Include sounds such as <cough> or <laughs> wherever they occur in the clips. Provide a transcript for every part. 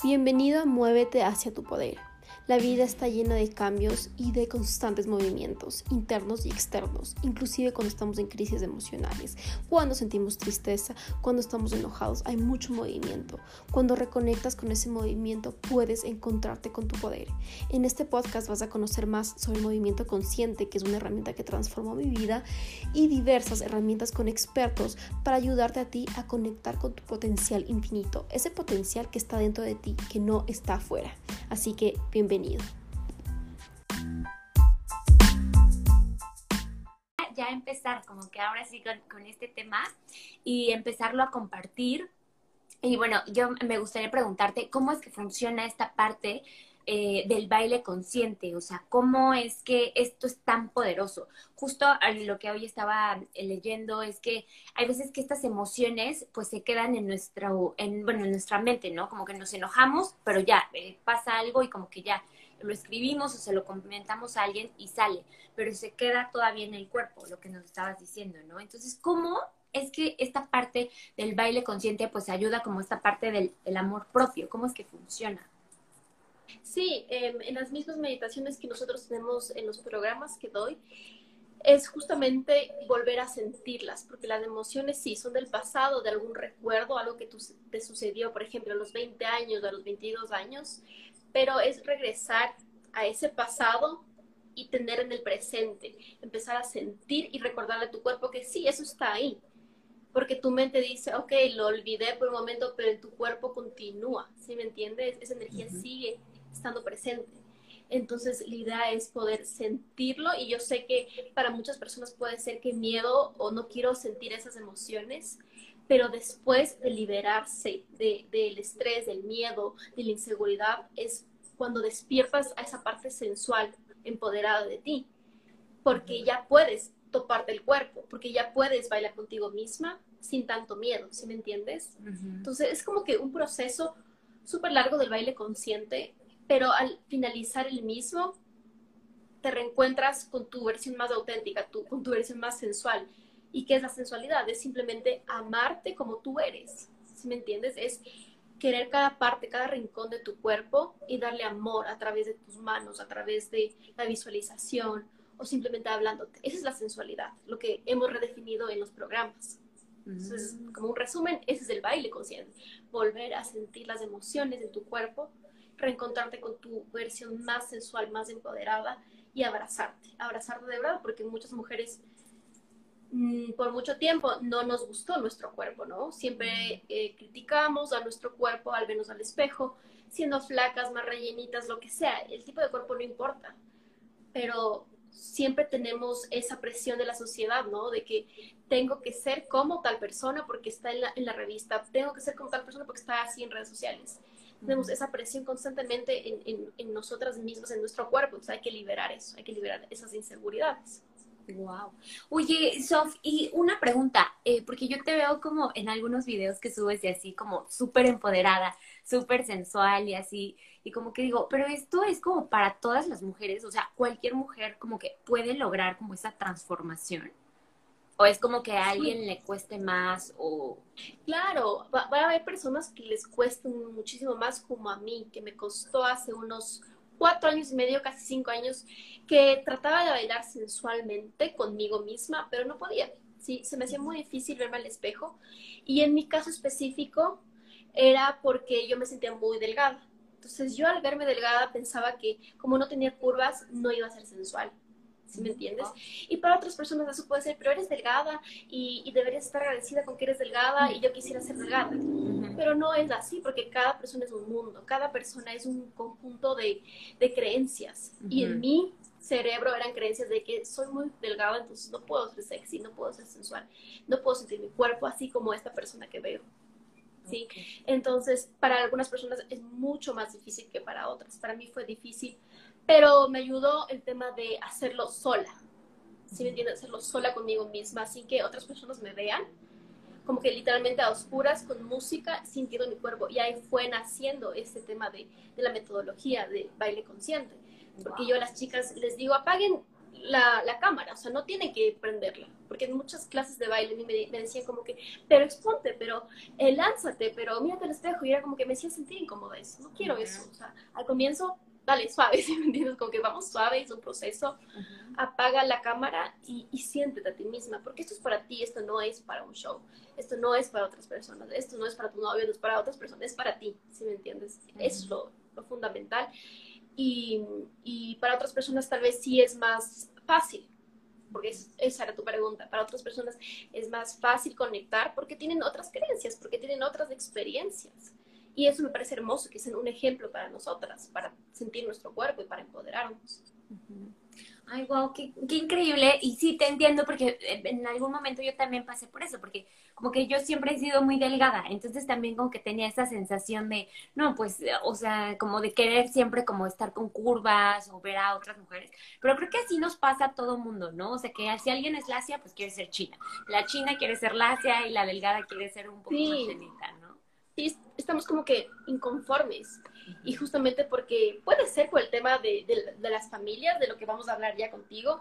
Bienvenido a Muévete hacia tu poder. La vida está llena de cambios y de constantes movimientos internos y externos, inclusive cuando estamos en crisis emocionales, cuando sentimos tristeza, cuando estamos enojados, hay mucho movimiento. Cuando reconectas con ese movimiento puedes encontrarte con tu poder. En este podcast vas a conocer más sobre el movimiento consciente, que es una herramienta que transformó mi vida, y diversas herramientas con expertos para ayudarte a ti a conectar con tu potencial infinito, ese potencial que está dentro de ti, que no está afuera. Así que bienvenido. Ya empezar como que ahora sí con, este tema y empezarlo a compartir. Y bueno, yo me gustaría preguntarte cómo es que funciona esta parte eh, del baile consciente, o sea, cómo es que esto es tan poderoso. Justo lo que hoy estaba leyendo es que hay veces que estas emociones pues se quedan en nuestra, en, bueno, en nuestra mente, ¿no? Como que nos enojamos, pero ya eh, pasa algo y como que ya lo escribimos o se lo comentamos a alguien y sale, pero se queda todavía en el cuerpo, lo que nos estabas diciendo, ¿no? Entonces, ¿cómo es que esta parte del baile consciente pues ayuda como esta parte del, del amor propio? ¿Cómo es que funciona? Sí, em, en las mismas meditaciones que nosotros tenemos en los programas que doy, es justamente volver a sentirlas, porque las emociones sí son del pasado, de algún recuerdo, algo que te sucedió, por ejemplo, a los 20 años, a los 22 años, pero es regresar a ese pasado y tener en el presente, empezar a sentir y recordarle a tu cuerpo que sí, eso está ahí, porque tu mente dice, ok, lo olvidé por un momento, pero en tu cuerpo continúa, ¿sí me entiendes? Esa energía sigue estando presente. Entonces, la idea es poder sentirlo y yo sé que para muchas personas puede ser que miedo o no quiero sentir esas emociones, pero después de liberarse del estrés, del miedo, de la inseguridad, es cuando despiertas a esa parte sensual, empoderada de ti, porque ya puedes toparte el cuerpo, porque ya puedes bailar contigo misma sin tanto miedo, ¿sí me entiendes? Entonces, es como que un proceso súper largo del baile consciente pero al finalizar el mismo, te reencuentras con tu versión más auténtica, con tu versión más sensual. ¿Y qué es la sensualidad? Es simplemente amarte como tú eres. ¿Sí me entiendes? Es querer cada parte, cada rincón de tu cuerpo y darle amor a través de tus manos, a través de la visualización o simplemente hablándote. Esa es la sensualidad, lo que hemos redefinido en los programas. Entonces, como un resumen, ese es el baile consciente. Volver a sentir las emociones de tu cuerpo reencontrarte con tu versión más sensual, más empoderada y abrazarte, abrazarte de verdad, porque muchas mujeres mm, por mucho tiempo no nos gustó nuestro cuerpo, ¿no? Siempre eh, criticamos a nuestro cuerpo al vernos al espejo, siendo flacas, más rellenitas, lo que sea, el tipo de cuerpo no importa, pero siempre tenemos esa presión de la sociedad, ¿no? De que tengo que ser como tal persona porque está en la, en la revista, tengo que ser como tal persona porque está así en redes sociales tenemos esa presión constantemente en, en, nosotras mismas, en nuestro cuerpo. Entonces hay que liberar eso, hay que liberar esas inseguridades. Wow. Oye, Sof, y una pregunta, eh, porque yo te veo como en algunos videos que subes y así como súper empoderada, súper sensual y así, y como que digo, pero esto es como para todas las mujeres, o sea, cualquier mujer como que puede lograr como esa transformación. ¿O es como que a alguien le cueste más o...? Claro, va, a haber personas que les cuesten muchísimo más como a mí, que me costó hace unos cuatro años y medio, casi cinco años, que trataba de bailar sensualmente conmigo misma, pero no podía. Sí, se me hacía muy difícil verme al espejo. Y en mi caso específico era porque yo me sentía muy delgada. Entonces yo al verme delgada pensaba que como no tenía curvas no iba a ser sensual. ¿Sí me entiendes? Y para otras personas eso puede ser, pero eres delgada y, deberías estar agradecida con que eres delgada y yo quisiera ser delgada. Pero no es así, porque cada persona es un mundo, cada persona es un conjunto de, de creencias. Y en mi cerebro eran creencias de que soy muy delgada, entonces no puedo ser sexy, no puedo ser sensual, no puedo sentir mi cuerpo así como esta persona que veo. ¿Sí? Entonces, para algunas personas es mucho más difícil que para otras. Para mí fue difícil pero me ayudó el tema de hacerlo sola, ¿sí me entiendes? Hacerlo sola conmigo misma, sin que otras personas me vean, como que literalmente a oscuras, con música, sintiendo mi cuerpo. Y ahí fue naciendo este tema de, de la metodología de baile consciente. Porque yo a las chicas les digo, apaguen la, la, cámara, o sea, no tiene que prenderla, porque en muchas clases de baile me, me decían como que, pero exponte, pero eh, lánzate, pero mírate al espejo, y era como que me hacía sentir incómoda eso, no quiero eso, o sea, al comienzo, dale, suave, <laughs> ¿sí me entiendes? Como que vamos suave, es un proceso, apaga la cámara y, y siéntete a ti misma, porque esto es para ti, esto no es para un show, esto no es para otras personas, esto no es para tu novio, no es para otras personas, es para ti, ¿sí me entiendes? Eso es lo, lo fundamental. Y, y, para otras personas tal vez sí es más fácil, porque es, esa era tu pregunta, para otras personas es más fácil conectar porque tienen otras creencias, porque tienen otras experiencias. Y eso me parece hermoso, que es un ejemplo para nosotras, para sentir nuestro cuerpo y para empoderarnos. Ay, wow, qué, qué, increíble. Y sí, te entiendo porque en algún momento yo también pasé por eso, porque como que yo siempre he sido muy delgada, entonces también como que tenía esa sensación de, no, pues, o sea, como de querer siempre como estar con curvas o ver a otras mujeres. Pero creo que así nos pasa a todo mundo, ¿no? O sea, que si alguien es lacia, pues quiere ser china. La china quiere ser lacia y la delgada quiere ser un poco Sí. más llenita, ¿no? Sí, estamos como que inconformes. Y justamente porque puede ser por el tema de, de- de las familias, de lo que vamos a hablar ya contigo,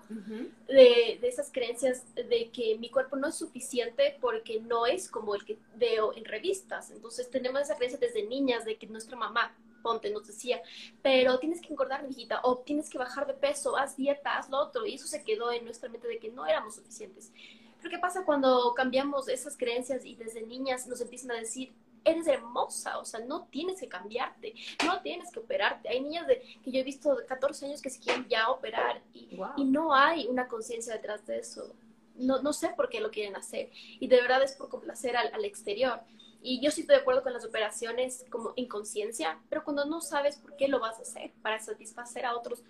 de, de esas creencias de que mi cuerpo no es suficiente porque no es como el que veo en revistas. Entonces tenemos esa creencia desde niñas de que nuestra mamá, ponte, nos decía, pero tienes que engordar, mijita, o tienes que bajar de peso, haz dieta, haz lo otro. Y eso se quedó en nuestra mente de que no éramos suficientes. Pero ¿qué pasa cuando cambiamos esas creencias y desde niñas nos empiezan a decir, eres hermosa, o sea, no tienes que cambiarte, no tienes que operarte. Hay niñas de, que yo he visto de 14 años que se quieren ya operar y, Wow. y no hay una conciencia detrás de eso. No, no sé por qué lo quieren hacer. Y de verdad es por complacer al, al exterior. Y yo sí estoy de acuerdo con las operaciones como en conciencia, pero cuando no sabes por qué lo vas a hacer para satisfacer a otros,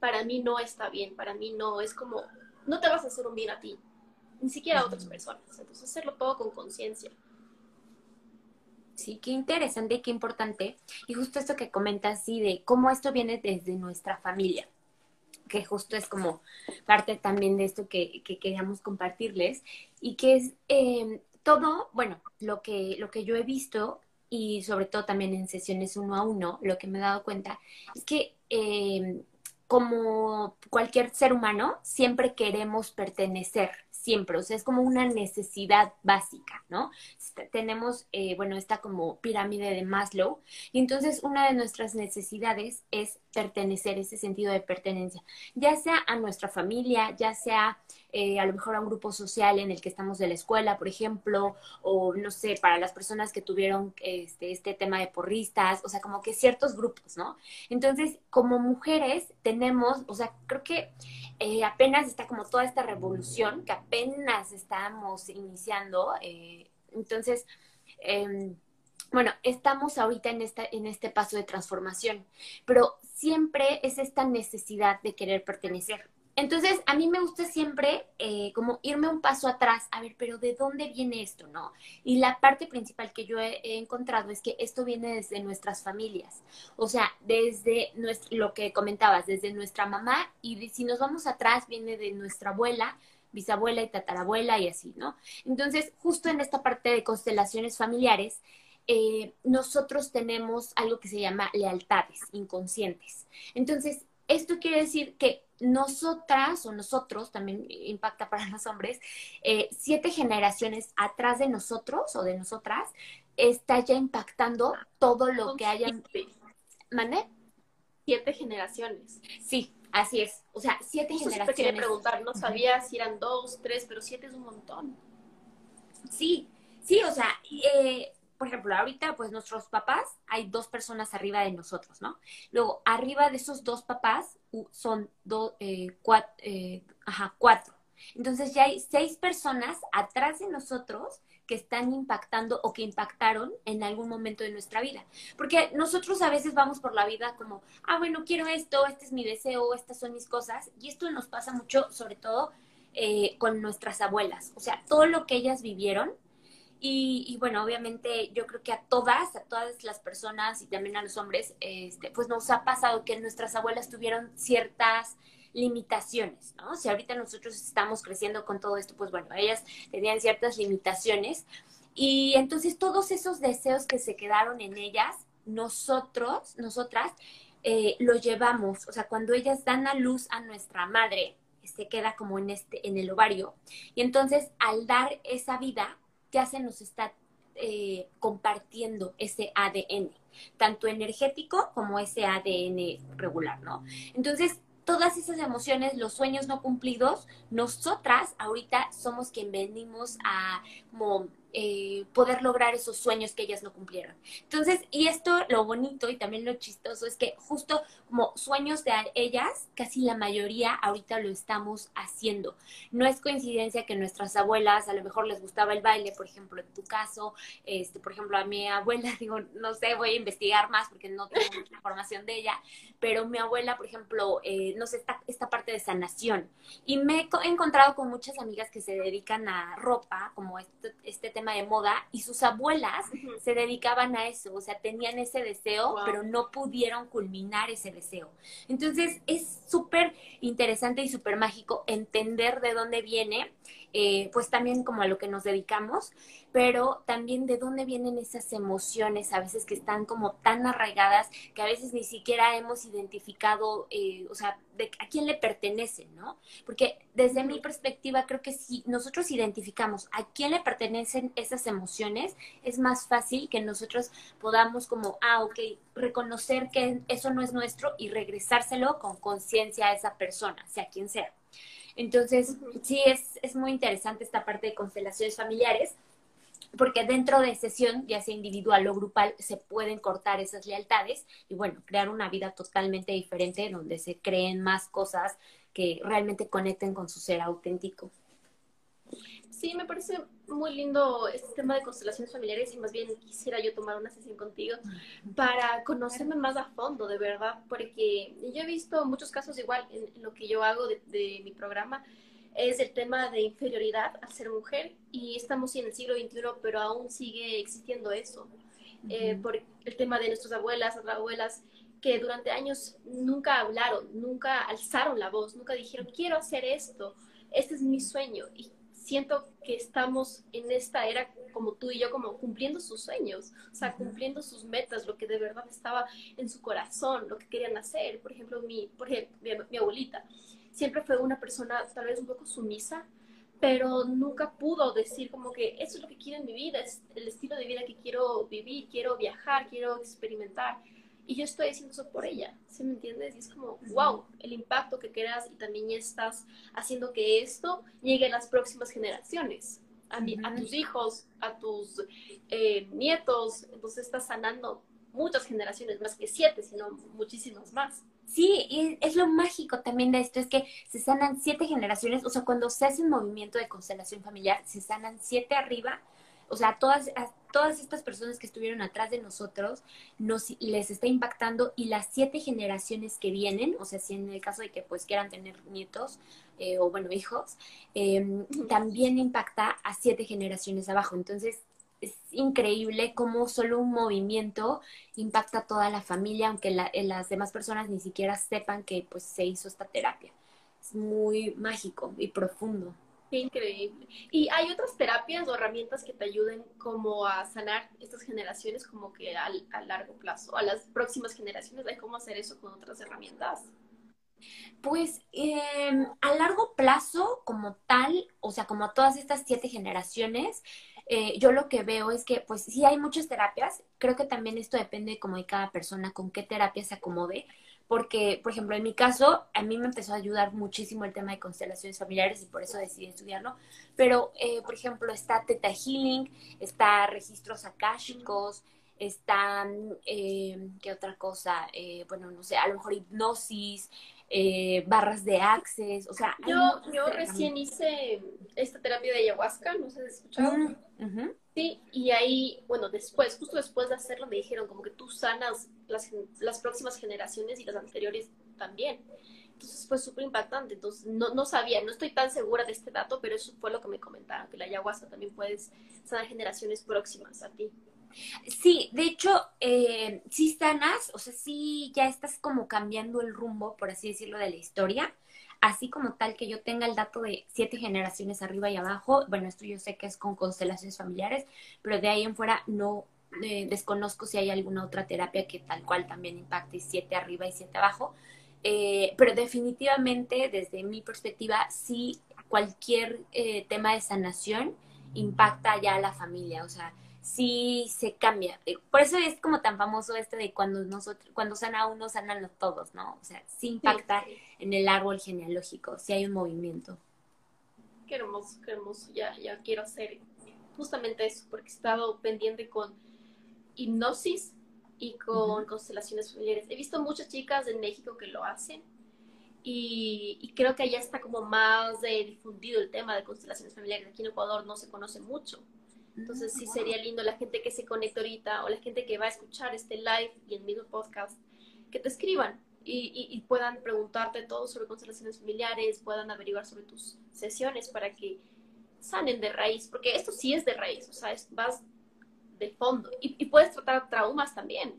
para mí no está bien, para mí no es como, no te vas a hacer un bien a ti, ni siquiera a otras personas. Entonces hacerlo todo con conciencia. Sí, qué interesante y qué importante. Y justo esto que comentas, sí, de cómo esto viene desde nuestra familia, que justo es como parte también de esto que, que queríamos compartirles, y que es eh, todo, bueno, lo que, lo que yo he visto, y sobre todo también en sesiones uno a uno, lo que me he dado cuenta es que eh, como cualquier ser humano, siempre queremos pertenecer, siempre, o sea, es como una necesidad básica, ¿no? Tenemos, eh, bueno, esta como pirámide de Maslow, y entonces una de nuestras necesidades es pertenecer, ese sentido de pertenencia, ya sea a nuestra familia, ya sea eh, a lo mejor a un grupo social en el que estamos de la escuela, por ejemplo, o no sé, para las personas que tuvieron este, este tema de porristas, o sea, como que ciertos grupos, ¿no? Entonces, como mujeres tenemos, o sea, creo que eh, apenas está como toda esta revolución que apenas estamos iniciando, eh, entonces, eh, bueno, estamos ahorita en, esta, en este paso de transformación, pero siempre es esta necesidad de querer pertenecer. Entonces, a mí me gusta siempre eh, como irme un paso atrás, a ver, pero ¿de dónde viene esto, no? Y la parte principal que yo he, encontrado es que esto viene desde nuestras familias, o sea, desde nuestro, lo que comentabas, desde nuestra mamá y si nos vamos atrás viene de nuestra abuela, bisabuela y tatarabuela y así, ¿no? Entonces, justo en esta parte de constelaciones familiares, eh, nosotros tenemos algo que se llama lealtades inconscientes. Entonces, esto quiere decir que nosotras o nosotros, también impacta para <laughs> los hombres, eh, siete generaciones atrás de nosotros o de nosotras, está ya impactando todo lo que hayan... ¿Mande? siete generaciones. Sí, así es. O sea, siete te quería generaciones. preguntar, no sabía si eran dos, tres, pero siete es un montón. Sí, sí, o sea, eh, por ejemplo, ahorita pues nuestros papás, hay dos personas arriba de nosotros, ¿no? Luego, arriba de esos dos papás son do- eh, cuat- eh, ajá, cuatro. Entonces ya hay seis personas atrás de nosotros que están impactando o que impactaron en algún momento de nuestra vida. Porque nosotros a veces vamos por la vida como, ah, bueno, quiero esto, este es mi deseo, estas son mis cosas. Y esto nos pasa mucho, sobre todo eh, con nuestras abuelas. O sea, todo lo que ellas vivieron. Y, y, bueno, obviamente yo creo que a todas, a todas las personas y también a los hombres, este, pues nos ha pasado que nuestras abuelas tuvieron ciertas limitaciones, ¿no? Si ahorita nosotros estamos creciendo con todo esto, pues bueno, ellas tenían ciertas limitaciones y entonces todos esos deseos que se quedaron en ellas, nosotros, nosotras, eh, los llevamos, o sea, cuando ellas dan a luz a nuestra madre, se queda como en este, en el ovario. Y entonces, al dar esa vida, ya se nos está eh, compartiendo ese ADN, tanto energético como ese ADN regular, ¿no? Entonces, todas esas emociones, los sueños no cumplidos, nosotras ahorita somos quien venimos a como eh, poder lograr esos sueños que ellas no cumplieron. Entonces, y esto lo bonito y también lo chistoso es que justo como sueños de ellas, casi la mayoría ahorita lo estamos haciendo. No es coincidencia que nuestras abuelas a lo mejor les gustaba el baile, por ejemplo, en tu caso, este, por ejemplo, a mi abuela, <laughs> digo, no sé, voy a investigar más porque no tengo mucha información de ella, pero mi abuela, por ejemplo, eh, no sé, esta, esta parte de sanación. Y me he encontrado con muchas amigas que se dedican a ropa, como este, este tema de moda y sus abuelas se dedicaban a eso, o sea, tenían ese deseo, pero no pudieron culminar ese deseo. Entonces es súper interesante y súper mágico entender de dónde viene eh, pues también como a lo que nos dedicamos, pero también de dónde vienen esas emociones a veces que están como tan arraigadas que a veces ni siquiera hemos identificado, eh, o sea, de a quién le pertenecen, ¿no? Porque desde mi perspectiva creo que si nosotros identificamos a quién le pertenecen esas emociones, es más fácil que nosotros podamos como, ah, ok, reconocer que eso no es nuestro y regresárselo con conciencia a esa persona, sea quien sea. Entonces, sí, es, es muy interesante esta parte de constelaciones familiares, porque dentro de sesión, ya sea individual o grupal, se pueden cortar esas lealtades y bueno, crear una vida totalmente diferente donde se creen más cosas que realmente conecten con su ser auténtico. Sí, me parece muy lindo este tema de constelaciones familiares y más bien quisiera yo tomar una sesión contigo para conocerme más a fondo, de verdad, porque yo he visto muchos casos igual en, lo que yo hago de, mi programa, es el tema de inferioridad al ser mujer y estamos en el siglo XXI, pero aún sigue existiendo eso. Eh, por el tema de nuestras abuelas, abuelas, que durante años nunca hablaron, nunca alzaron la voz, nunca dijeron, quiero hacer esto, este es mi sueño. Y siento que estamos en esta era como tú y yo, como cumpliendo sus sueños, o sea, cumpliendo sus metas, lo que de verdad estaba en su corazón, lo que querían hacer. Por ejemplo, mi, por ejemplo, mi, abuelita siempre fue una persona tal vez un poco sumisa, pero nunca pudo decir como que eso es lo que quiero en mi vida, es el estilo de vida que quiero vivir, quiero viajar, quiero experimentar. Y yo estoy haciendo eso por ella, ¿sí me entiendes? Y es como, wow, el impacto que creas y también estás haciendo que esto llegue a las próximas generaciones, a, a tus hijos, a tus eh, nietos. Entonces estás sanando muchas generaciones, más que siete, sino muchísimas más. Sí, y es lo mágico también de esto, es que se sanan siete generaciones, o sea, cuando se hace un movimiento de constelación familiar, se sanan siete arriba o sea, todas, todas estas personas que estuvieron atrás de nosotros nos les está impactando y las siete generaciones que vienen, o sea, si en el caso de que pues quieran tener nietos eh, o bueno, hijos, em, también impacta a siete generaciones abajo. Entonces, es increíble cómo solo un movimiento impacta a toda la familia, aunque las demás personas ni siquiera sepan que pues se hizo esta terapia. Es muy mágico y profundo increíble. ¿Y hay otras terapias o herramientas que te ayuden como a sanar estas generaciones como que al, a largo plazo, a las próximas generaciones? ¿Hay cómo hacer eso con otras herramientas? Pues em, a largo plazo, como tal, o sea, como a todas estas siete generaciones, eh, yo lo que veo es que, pues sí hay muchas terapias, creo que también esto depende como de cada persona, con qué terapia se acomode, porque, por ejemplo, en mi caso, a mí me empezó a ayudar muchísimo el tema de constelaciones familiares y por eso decidí estudiarlo. Pero, eh, por ejemplo, está Teta Healing, está registros akáshicos, están, eh, ¿qué otra cosa? Eh, bueno, no sé, a lo mejor hipnosis, eh, barras de access, o sea... Yo, yo recién hice esta terapia de ayahuasca, no sé si has escuchado. Mm, sí, y ahí, bueno, después, justo después de hacerlo, me dijeron como que tú sanas las, las próximas generaciones y las anteriores también. Entonces fue súper impactante. Entonces no, no sabía, no estoy tan segura de este dato, pero eso fue lo que me comentaron, que la ayahuasca también puedes sanar generaciones próximas a ti. Sí, de hecho, eh, sí sanas, o sea, sí ya estás como cambiando el rumbo, por así decirlo, de la historia. Así como tal que yo tenga el dato de siete generaciones arriba y abajo, bueno, esto yo sé que es con constelaciones familiares, pero de ahí en fuera no eh, desconozco si hay alguna otra terapia que tal cual también impacte siete arriba y siete abajo. Eh, pero definitivamente, desde mi perspectiva, sí, cualquier eh, tema de sanación impacta ya a la familia, o sea, sí se cambia. Eh, por eso es como tan famoso este de cuando nosotros, cuando sana uno, sanan todos, ¿no? O sea, sí impacta en el árbol genealógico, sí hay un movimiento. Qué hermoso, qué hermoso. Ya, ya quiero hacer justamente eso, porque he estado pendiente con hipnosis y con constelaciones familiares. He visto muchas chicas en México que lo hacen y, creo que allá está como más difundido el tema de constelaciones familiares. Aquí en Ecuador no se conoce mucho. Entonces sí sería lindo la gente que se conecta ahorita o la gente que va a escuchar este live y el mismo podcast, que te escriban y, puedan preguntarte todo sobre constelaciones familiares, puedan averiguar sobre tus sesiones para que sanen de raíz, porque esto sí es de raíz, o sea, vas de fondo y, y puedes tratar traumas también.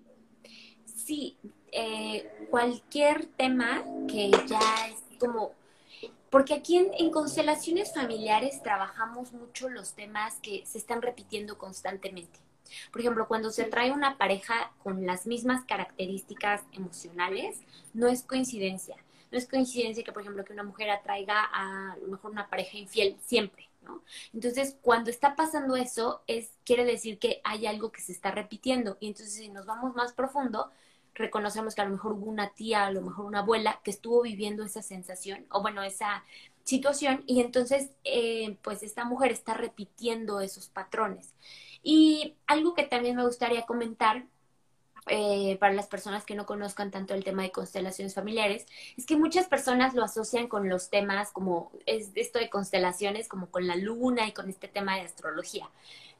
Sí, eh, cualquier tema que ya es como porque aquí en, constelaciones familiares trabajamos mucho los temas que se están repitiendo constantemente. Por ejemplo, cuando se trae una pareja con las mismas características emocionales, no es coincidencia. No es coincidencia que, por ejemplo, que una mujer atraiga a, lo mejor una pareja infiel siempre, ¿no? Entonces, cuando está pasando eso, es, quiere decir que hay algo que se está repitiendo. Y entonces, si nos vamos más profundo, reconocemos que a lo mejor hubo una tía, a lo mejor una abuela que estuvo viviendo esa sensación o bueno, esa situación y entonces eh, pues esta mujer está repitiendo esos patrones. Y algo que también me gustaría comentar eh, para las personas que no conozcan tanto el tema de constelaciones familiares, es que muchas personas lo asocian con los temas como es esto de constelaciones, como con la luna y con este tema de astrología.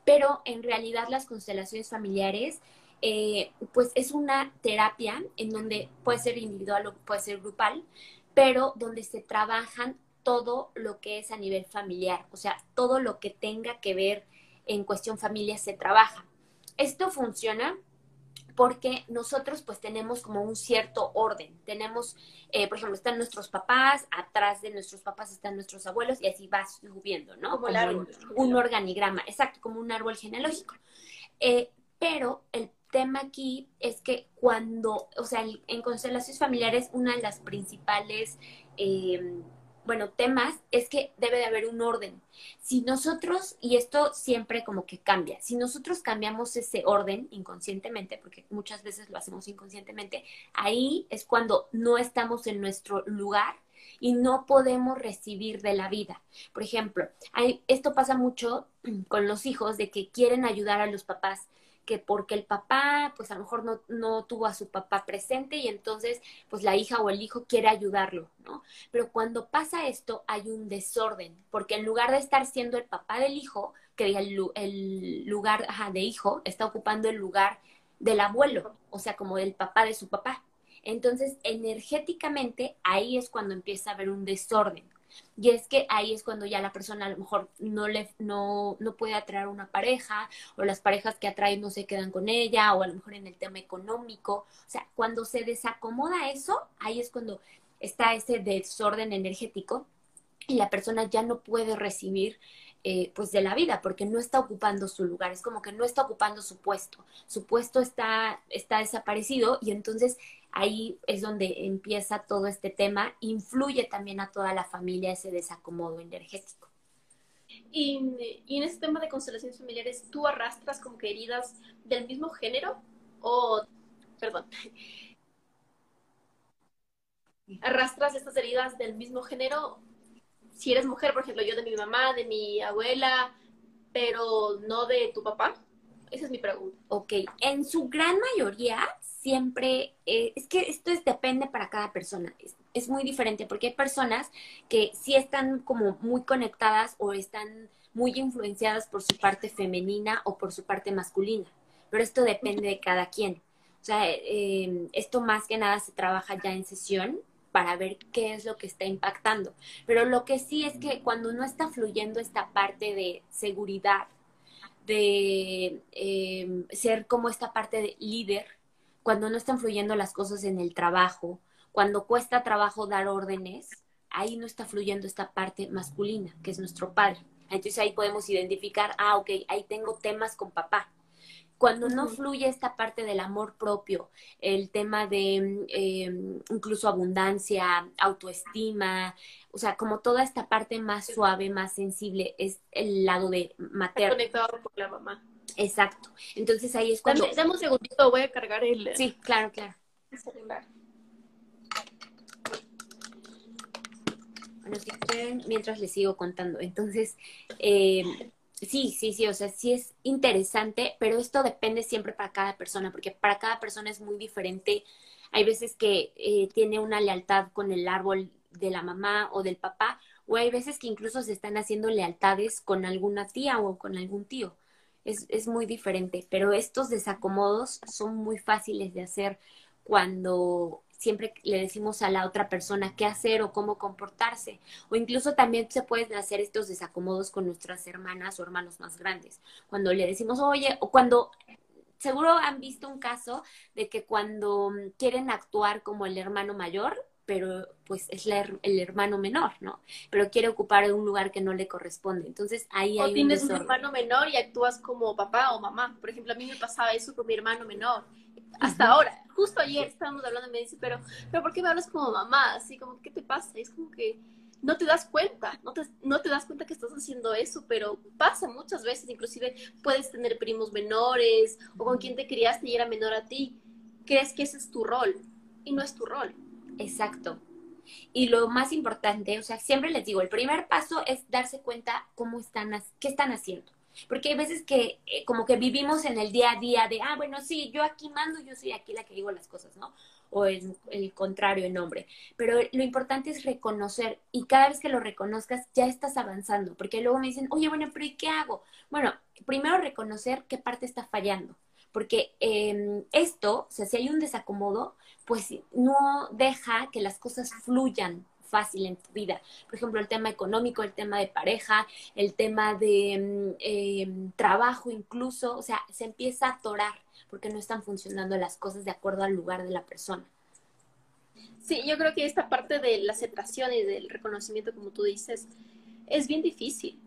Pero en realidad las constelaciones familiares eh, pues es una terapia en donde puede ser individual o puede ser grupal, pero donde se trabajan todo lo que es a nivel familiar, o sea, todo lo que tenga que ver en cuestión familia se trabaja. Esto funciona porque nosotros pues tenemos como un cierto orden. Tenemos, eh, por ejemplo, están nuestros papás, atrás de nuestros papás están nuestros abuelos y así va subiendo, ¿no? Como, un, un, organigrama, exacto, como un árbol genealógico. Eh, pero el tema aquí es que cuando, o sea, en constelaciones familiares, una de las principales, eh, bueno, temas es que debe de haber un orden. Si nosotros, y esto siempre como que cambia, si nosotros cambiamos ese orden inconscientemente, porque muchas veces lo hacemos inconscientemente, ahí es cuando no estamos en nuestro lugar y no podemos recibir de la vida. Por ejemplo, hay, esto pasa mucho con los hijos de que quieren ayudar a los papás que porque el papá, pues a lo mejor no, no, tuvo a su papá presente y entonces, pues la hija o el hijo quiere ayudarlo, ¿no? Pero cuando pasa esto, hay un desorden, porque en lugar de estar siendo el papá del hijo, que el, el lugar de hijo está ocupando el lugar del abuelo, o sea, como del papá de su papá. Entonces, energéticamente, ahí es cuando empieza a haber un desorden. Y es que ahí es cuando ya la persona a lo mejor no, le, no, no puede atraer una pareja, o las parejas que atraen no se quedan con ella, o a lo mejor en el tema económico. O sea, cuando se desacomoda eso, ahí es cuando está ese desorden energético y la persona ya no puede recibir eh, pues de la vida porque no está ocupando su lugar, es como que no está ocupando su puesto, su puesto está, está desaparecido y entonces ahí es donde empieza todo este tema, influye también a toda la familia ese desacomodo energético. Y, y en este tema de constelaciones familiares, ¿tú arrastras como que heridas del mismo género? O, perdón, arrastras estas heridas del mismo género. Si eres mujer, por ejemplo, yo de mi mamá, de mi abuela, pero no de tu papá. Esa es mi pregunta. Ok, en su gran mayoría siempre, eh, es que esto es, depende para cada persona, es, muy diferente porque hay personas que sí están como muy conectadas o están muy influenciadas por su parte femenina o por su parte masculina, pero esto depende de cada quien. O sea, eh, esto más que nada se trabaja ya en sesión para ver qué es lo que está impactando. Pero lo que sí es que cuando no está fluyendo esta parte de seguridad, de eh, ser como esta parte de líder, cuando no están fluyendo las cosas en el trabajo, cuando cuesta trabajo dar órdenes, ahí no está fluyendo esta parte masculina, que es nuestro padre. Entonces ahí podemos identificar, ah, ok, ahí tengo temas con papá. cuando no fluye esta parte del amor propio, el tema de em, incluso abundancia, autoestima, o sea, como toda esta parte más suave, más sensible, es el lado de materno. conectado con la mamá. Exacto. Entonces ahí es cuando... Dame, un segundito, voy a cargar el... Sí, claro, claro. Bueno, si mientras les sigo contando. Entonces, eh, sí, sí, sí, o sea, sí es interesante, pero esto depende siempre para cada persona, porque para cada persona es muy diferente. Hay veces que eh, tiene una lealtad con el árbol de la mamá o del papá, o hay veces que incluso se están haciendo lealtades con alguna tía o con algún tío. Es, es muy diferente, pero estos desacomodos son muy fáciles de hacer cuando siempre le decimos a la otra persona qué hacer o cómo comportarse. O incluso también se pueden hacer estos desacomodos con nuestras hermanas o hermanos más grandes. Cuando le decimos, oye, o cuando seguro han visto un caso de que cuando quieren actuar como el hermano mayor, pero pues es el hermano menor, ¿no? Pero quiere ocupar un lugar que no le corresponde. Entonces ahí o hay tienes un, un hermano menor y actúas como papá o mamá. Por ejemplo, a mí me pasaba eso con mi hermano menor hasta ahora. Justo ayer estábamos hablando y me dice, pero, pero ¿por qué me hablas como mamá? Así como, ¿qué te pasa? es como que no te das cuenta, no te, no te das cuenta que estás haciendo eso, pero pasa muchas veces, inclusive puedes tener primos menores o con quien te criaste y era menor a ti. Crees que ese es tu rol y no es tu rol. Exacto. Y lo más importante, o sea, siempre les digo, el primer paso es darse cuenta cómo están, qué están haciendo. Porque hay veces que eh, como que vivimos en el día a día de, ah, bueno, sí, yo aquí mando, yo soy aquí la que digo las cosas, ¿no? O el, el contrario en nombre. Pero lo importante es reconocer y cada vez que lo reconozcas ya estás avanzando, porque luego me dicen, oye, bueno, pero ¿y qué hago? Bueno, primero reconocer qué parte está fallando, porque eh, esto, o sea, si hay un desacomodo, pues no deja que las cosas fluyan fácil en tu vida. Por ejemplo, el tema económico, el tema de pareja, el tema de em, trabajo incluso, o sea, se empieza a atorar porque no están funcionando las cosas de acuerdo al lugar de la persona. Sí, yo creo que esta parte de la aceptación y del reconocimiento, como tú dices, es bien difícil.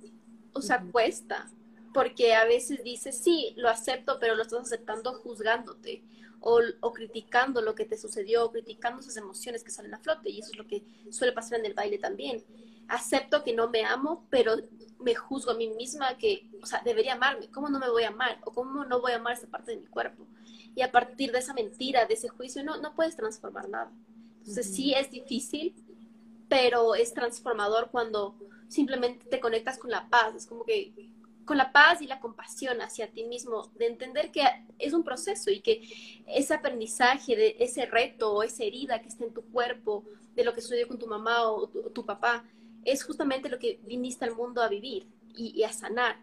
O sea, cuesta, porque a veces dices, sí, lo acepto, pero lo estás aceptando juzgándote o, criticando lo que te sucedió, o criticando esas emociones que salen a flote. Y eso es lo que suele pasar en el baile también. Acepto que no me amo, pero me juzgo a mí misma que, o sea, debería amarme. ¿Cómo no me voy a amar? ¿O cómo no voy a amar esa parte de mi cuerpo? Y a partir de esa mentira, de ese juicio, no, no puedes transformar nada. Entonces sí es difícil, pero es transformador cuando simplemente te conectas con la paz. Es como que con la paz y la compasión hacia ti mismo, de entender que es un proceso y que ese aprendizaje, de ese reto o esa herida que está en tu cuerpo, de lo que sucedió con tu mamá o tu, papá, es justamente lo que viniste al mundo a vivir y, a sanar.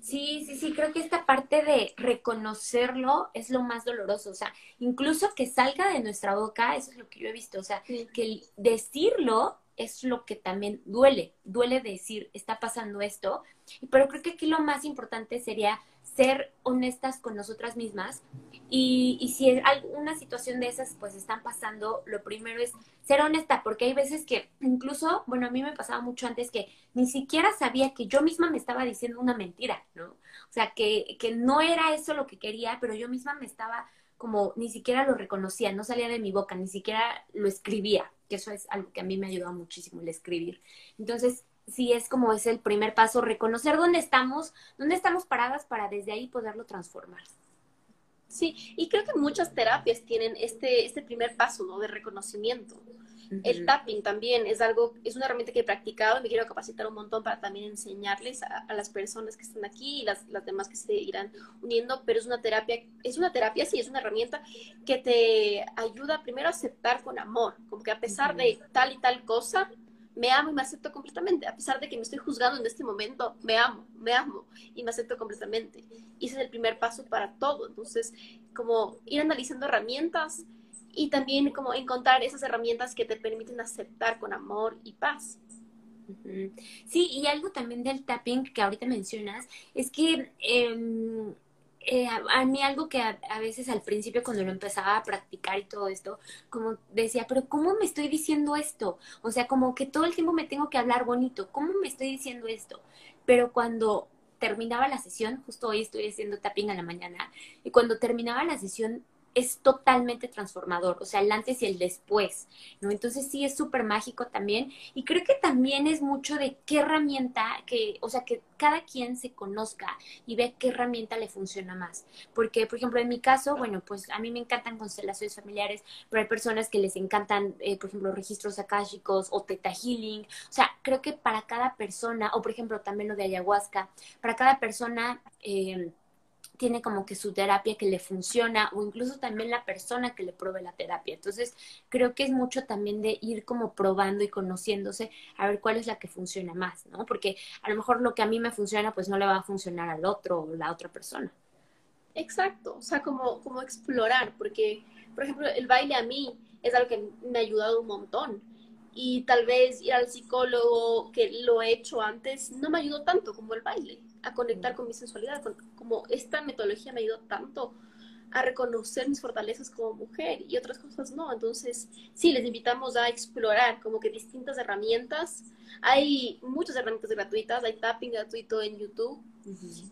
Sí, sí, sí, creo que esta parte de reconocerlo es lo más doloroso, o sea, incluso que salga de nuestra boca, eso es lo que yo he visto, o sea, que decirlo es lo que también duele, duele decir, está pasando esto, pero creo que aquí lo más importante sería ser honestas con nosotras mismas. Y, si alguna situación de esas pues están pasando, lo primero es ser honesta, porque hay veces que incluso, bueno, a mí me pasaba mucho antes que ni siquiera sabía que yo misma me estaba diciendo una mentira, ¿no? O sea, que, que no era eso lo que quería, pero yo misma me estaba como, ni siquiera lo reconocía, no salía de mi boca, ni siquiera lo escribía, que eso es algo que a mí me ayudado muchísimo el escribir. Entonces, sí es como es el primer paso, reconocer dónde estamos, dónde estamos paradas para desde ahí poderlo transformar. Sí, y creo que muchas terapias tienen este, este primer paso, ¿no? De reconocimiento. El tapping también es algo, es una herramienta que he practicado y me quiero capacitar un montón para también enseñarles a, las personas que están aquí y las, las, demás que se irán uniendo, pero es una terapia, es una terapia, sí, es una herramienta que te ayuda primero a aceptar con amor, como que a pesar de tal y tal cosa, me amo y me acepto completamente. A pesar de que me estoy juzgando en este momento, me amo, me amo y me acepto completamente. Y ese es el primer paso para todo. Entonces, como ir analizando herramientas y también como encontrar esas herramientas que te permiten aceptar con amor y paz. Sí, y algo también del tapping que ahorita mencionas es que em, eh, a, mí algo que a, veces al principio cuando lo empezaba a practicar y todo esto, como decía, pero ¿cómo me estoy diciendo esto? O sea, como que todo el tiempo me tengo que hablar bonito, ¿cómo me estoy diciendo esto? Pero cuando terminaba la sesión, justo hoy estoy haciendo tapping a la mañana, y cuando terminaba la sesión es totalmente transformador, o sea, el antes y el después, ¿no? Entonces sí es súper mágico también y creo que también es mucho de qué herramienta, que, o sea, que cada quien se conozca y ve qué herramienta le funciona más. Porque, por ejemplo, en mi caso, bueno, pues a mí me encantan constelaciones familiares, pero hay personas que les encantan, eh, por ejemplo, registros akáshicos o teta healing, o sea, creo que para cada persona, o por ejemplo también lo de ayahuasca, para cada persona... Eh, tiene como que su terapia que le funciona o incluso también la persona que le pruebe la terapia. Entonces, creo que es mucho también de ir como probando y conociéndose a ver cuál es la que funciona más, ¿no? Porque a lo mejor lo que a mí me funciona, pues no le va a funcionar al otro o la otra persona. Exacto, o sea, como, como explorar, porque, por ejemplo, el baile a mí es algo que me ha ayudado un montón y tal vez ir al psicólogo que lo he hecho antes no me ayudó tanto como el baile, a conectar con mi sensualidad, como esta metodología me ayudó tanto a reconocer mis fortalezas como mujer y otras cosas no. Entonces, sí, les invitamos a explorar como que distintas herramientas. Hay muchas herramientas gratuitas, hay tapping gratuito en YouTube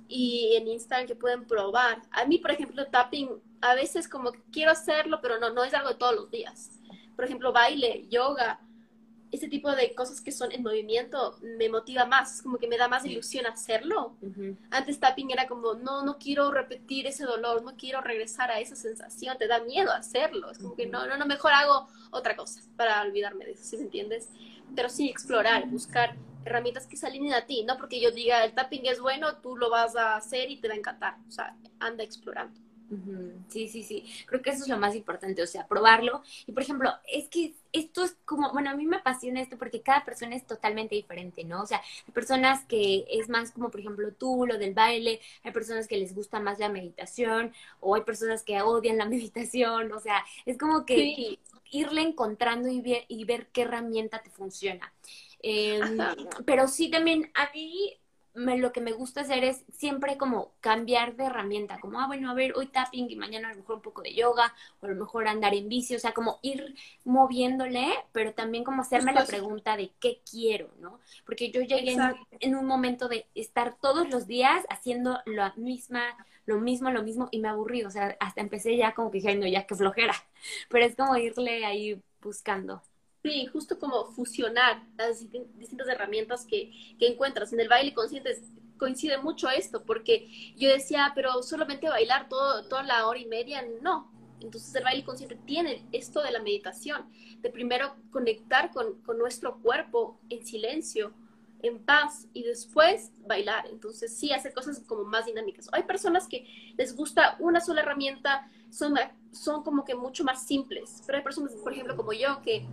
y en Instagram que pueden probar. A mí, por ejemplo, tapping, a veces como que quiero hacerlo, pero no, no es algo de todos los días. Por ejemplo, baile, yoga, este tipo de cosas que son en movimiento me motiva más, como que me da más ilusión hacerlo. Antes tapping era como, no, no quiero repetir ese dolor, no quiero regresar a esa sensación, te da miedo hacerlo, es como que no, no, no, mejor hago otra cosa para olvidarme de eso, ¿sí me entiendes? Pero sí, explorar, buscar herramientas que se alineen a ti, no porque yo diga el tapping es bueno, tú lo vas a hacer y te va a encantar, o sea, anda explorando. Sí, sí, sí. Creo que eso es lo más importante, o sea, probarlo. Y por ejemplo, es que esto es como, bueno, a mí me apasiona esto porque cada persona es totalmente diferente, ¿no? O sea, hay personas que es más como, por ejemplo, tú, lo del baile, hay personas que les gusta más la meditación, o hay personas que odian la <laughs> meditación, o sea, es como que irle encontrando y ver, y ver qué herramienta te funciona. Em, pero sí también a mí lo que me gusta hacer es siempre como cambiar de herramienta, como, ah, bueno, a ver, hoy tapping y mañana a lo mejor un poco de yoga, o a lo mejor andar en bici, o sea, como ir moviéndole, pero también como hacerme la pregunta de qué quiero, ¿no? Porque yo llegué en, un momento de estar todos los días haciendo la misma, lo mismo, lo mismo, y me aburrí, o sea, hasta empecé ya como que dije, no, ya que flojera, <laughs> pero es como irle ahí buscando. Sí, justo como fusionar las distintas herramientas que, que encuentras. En el baile consciente coincide mucho esto, porque yo decía, pero solamente bailar todo, toda la hora y media, no. Entonces el baile consciente tiene esto de la meditación, de primero conectar con, con nuestro cuerpo en silencio, en paz y después bailar. Entonces sí, hacer cosas como más dinámicas. Hay personas que les gusta una sola herramienta, son, son como que mucho más simples, pero hay personas, por ejemplo, como yo, que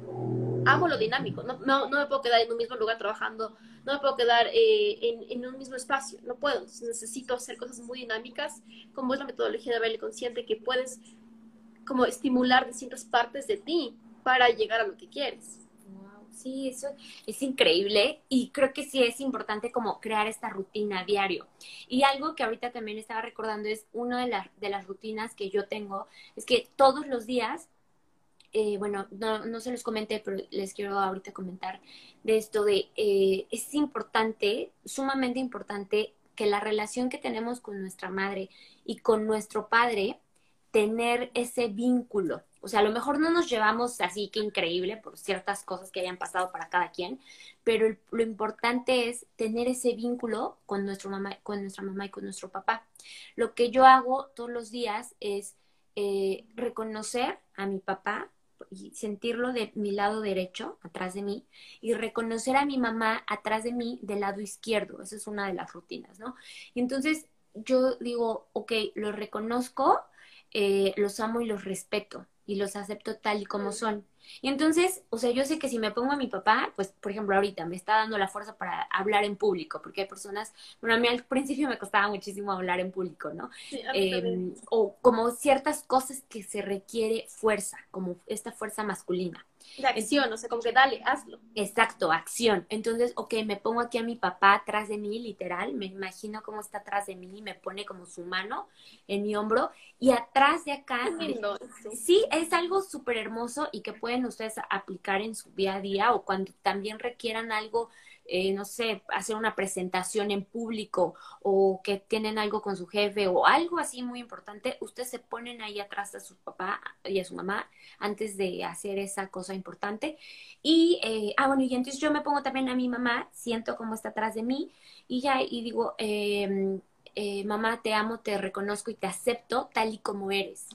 amo lo dinámico, no, no, no me puedo quedar en un mismo lugar trabajando, no me puedo quedar eh, en, en, un mismo espacio, no puedo, necesito hacer cosas muy dinámicas, como es la metodología de baile consciente, que puedes como estimular distintas partes de ti para llegar a lo que quieres. Sí, eso es increíble y creo que sí es importante como crear esta rutina diario. Y algo que ahorita también estaba recordando es una de, las de las rutinas que yo tengo, es que todos los días, eh, bueno, no, no, se los comenté, pero les quiero ahorita comentar de esto de, eh, es importante, sumamente importante, que la relación que tenemos con nuestra madre y con nuestro padre, tener ese vínculo o sea, a lo mejor no nos llevamos así que increíble por ciertas cosas que hayan pasado para cada quien, pero lo importante es tener ese vínculo con, nuestro mamá, con nuestra mamá y con nuestro papá. Lo que yo hago todos los días es eh, reconocer a mi papá y sentirlo de mi lado derecho, atrás de mí, y reconocer a mi mamá atrás de mí del lado izquierdo. Esa es una de las rutinas, ¿no? Y entonces yo digo, ok, los reconozco, eh, los amo y los respeto y los acepto tal y como son. Y entonces, o sea, yo sé que si me pongo a mi papá, pues, por ejemplo, ahorita me está dando la fuerza para hablar en público, porque hay personas, bueno, a mí al principio me costaba muchísimo hablar en público, ¿no? Em, o como ciertas cosas que se requiere fuerza, como esta fuerza masculina. Acción, o sea, como que dale, hazlo. Exacto, acción. Entonces, ok, me pongo aquí a mi papá atrás de mí, literal, me imagino cómo está atrás de mí y me pone como su mano en mi hombro y atrás de acá. sí, es algo súper hermoso y que pueden ustedes aplicar en su día a día o cuando también requieran algo eh, no sé, hacer una presentación en público o que tienen algo con su jefe o algo así muy importante, ustedes se ponen ahí atrás a su papá y a su mamá antes de hacer esa cosa importante. Y, eh, ah, bueno, y entonces yo me pongo también a mi mamá, siento cómo está atrás de mí y ya, y digo, em, eh, mamá, te amo, te reconozco y te acepto tal y como eres.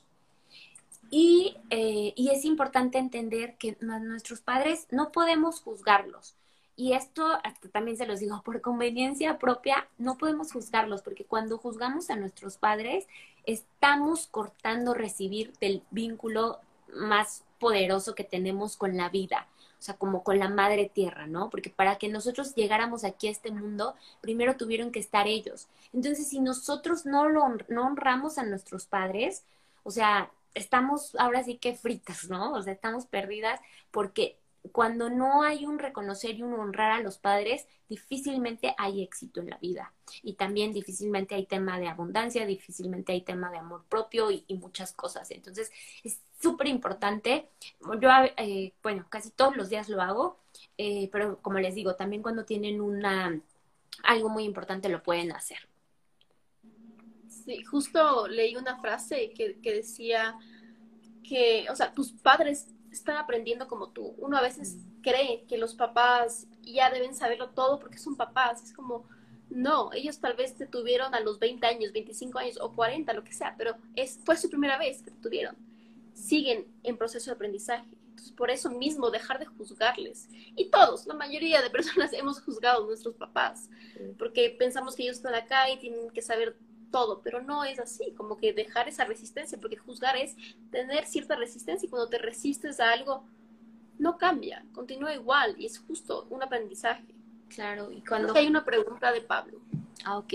Y, eh, y es importante entender que nuestros padres no podemos juzgarlos. Y esto hasta también se los digo por conveniencia propia, no podemos juzgarlos porque cuando juzgamos a nuestros padres estamos cortando recibir del vínculo más poderoso que tenemos con la vida o sea, como con la madre tierra, ¿no? Porque para que nosotros llegáramos aquí a este mundo, primero tuvieron que estar ellos. Entonces, si nosotros no, lo, no honramos a nuestros padres, o sea, estamos ahora sí que fritas, ¿no? O sea, estamos perdidas porque cuando no hay un reconocer y un honrar a los padres, difícilmente hay éxito en la vida. Y también difícilmente hay tema de abundancia, difícilmente hay tema de amor propio y, muchas cosas. Entonces, es súper importante. Yo, eh, bueno, casi todos los días lo hago, eh, pero como les digo, también cuando tienen una algo muy importante lo pueden hacer. Sí, justo leí una frase que, que decía que, o sea, tus padres están aprendiendo como tú. Uno a veces cree que los papás ya deben saberlo todo porque son papás. Es como, no, ellos tal vez te tuvieron a los 20 años, 25 años o 40, lo que sea, pero es, fue su primera vez que te tuvieron. Siguen en proceso de aprendizaje. Entonces, por eso mismo, dejar de juzgarles. Y todos, la mayoría de personas <laughs> hemos juzgado a nuestros papás, porque pensamos que ellos están acá y tienen que saber todo, pero no es así, como que dejar esa resistencia, porque juzgar es tener cierta resistencia y cuando te resistes a algo, no cambia, continúa igual y es justo un aprendizaje. Claro, y cuando... hay una pregunta de Pablo. Ah, ok.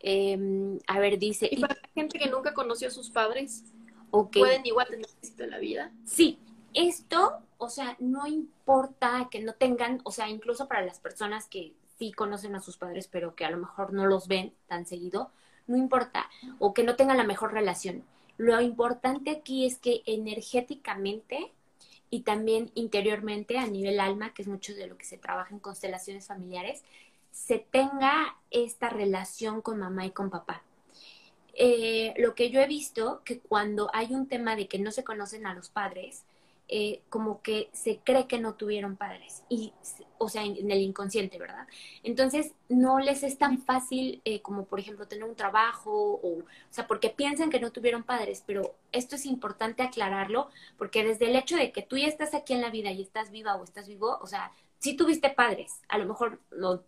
Em, a ver, dice... ¿Y para la gente que nunca conoció a sus padres, pueden igual tener éxito en la vida? Sí, esto, o sea, no importa que no tengan, o sea, incluso para las personas que sí conocen a sus padres, pero que a lo mejor no los ven tan seguido, no importa, o que no tengan la mejor relación. Lo importante aquí es que energéticamente y también interiormente a nivel alma, que es mucho de lo que se trabaja en constelaciones familiares, se tenga esta relación con mamá y con papá. Eh, lo que yo he visto, que cuando hay un tema de que no se conocen a los padres, eh, como que se cree que no tuvieron padres, y, o sea, en, el inconsciente, ¿verdad? Entonces, no les es tan fácil eh, como, por ejemplo, tener un trabajo, o, o sea, porque piensan que no tuvieron padres, pero esto es importante aclararlo, porque desde el hecho de que tú ya estás aquí en la vida y estás viva o estás vivo, o sea, sí tuviste padres, a lo mejor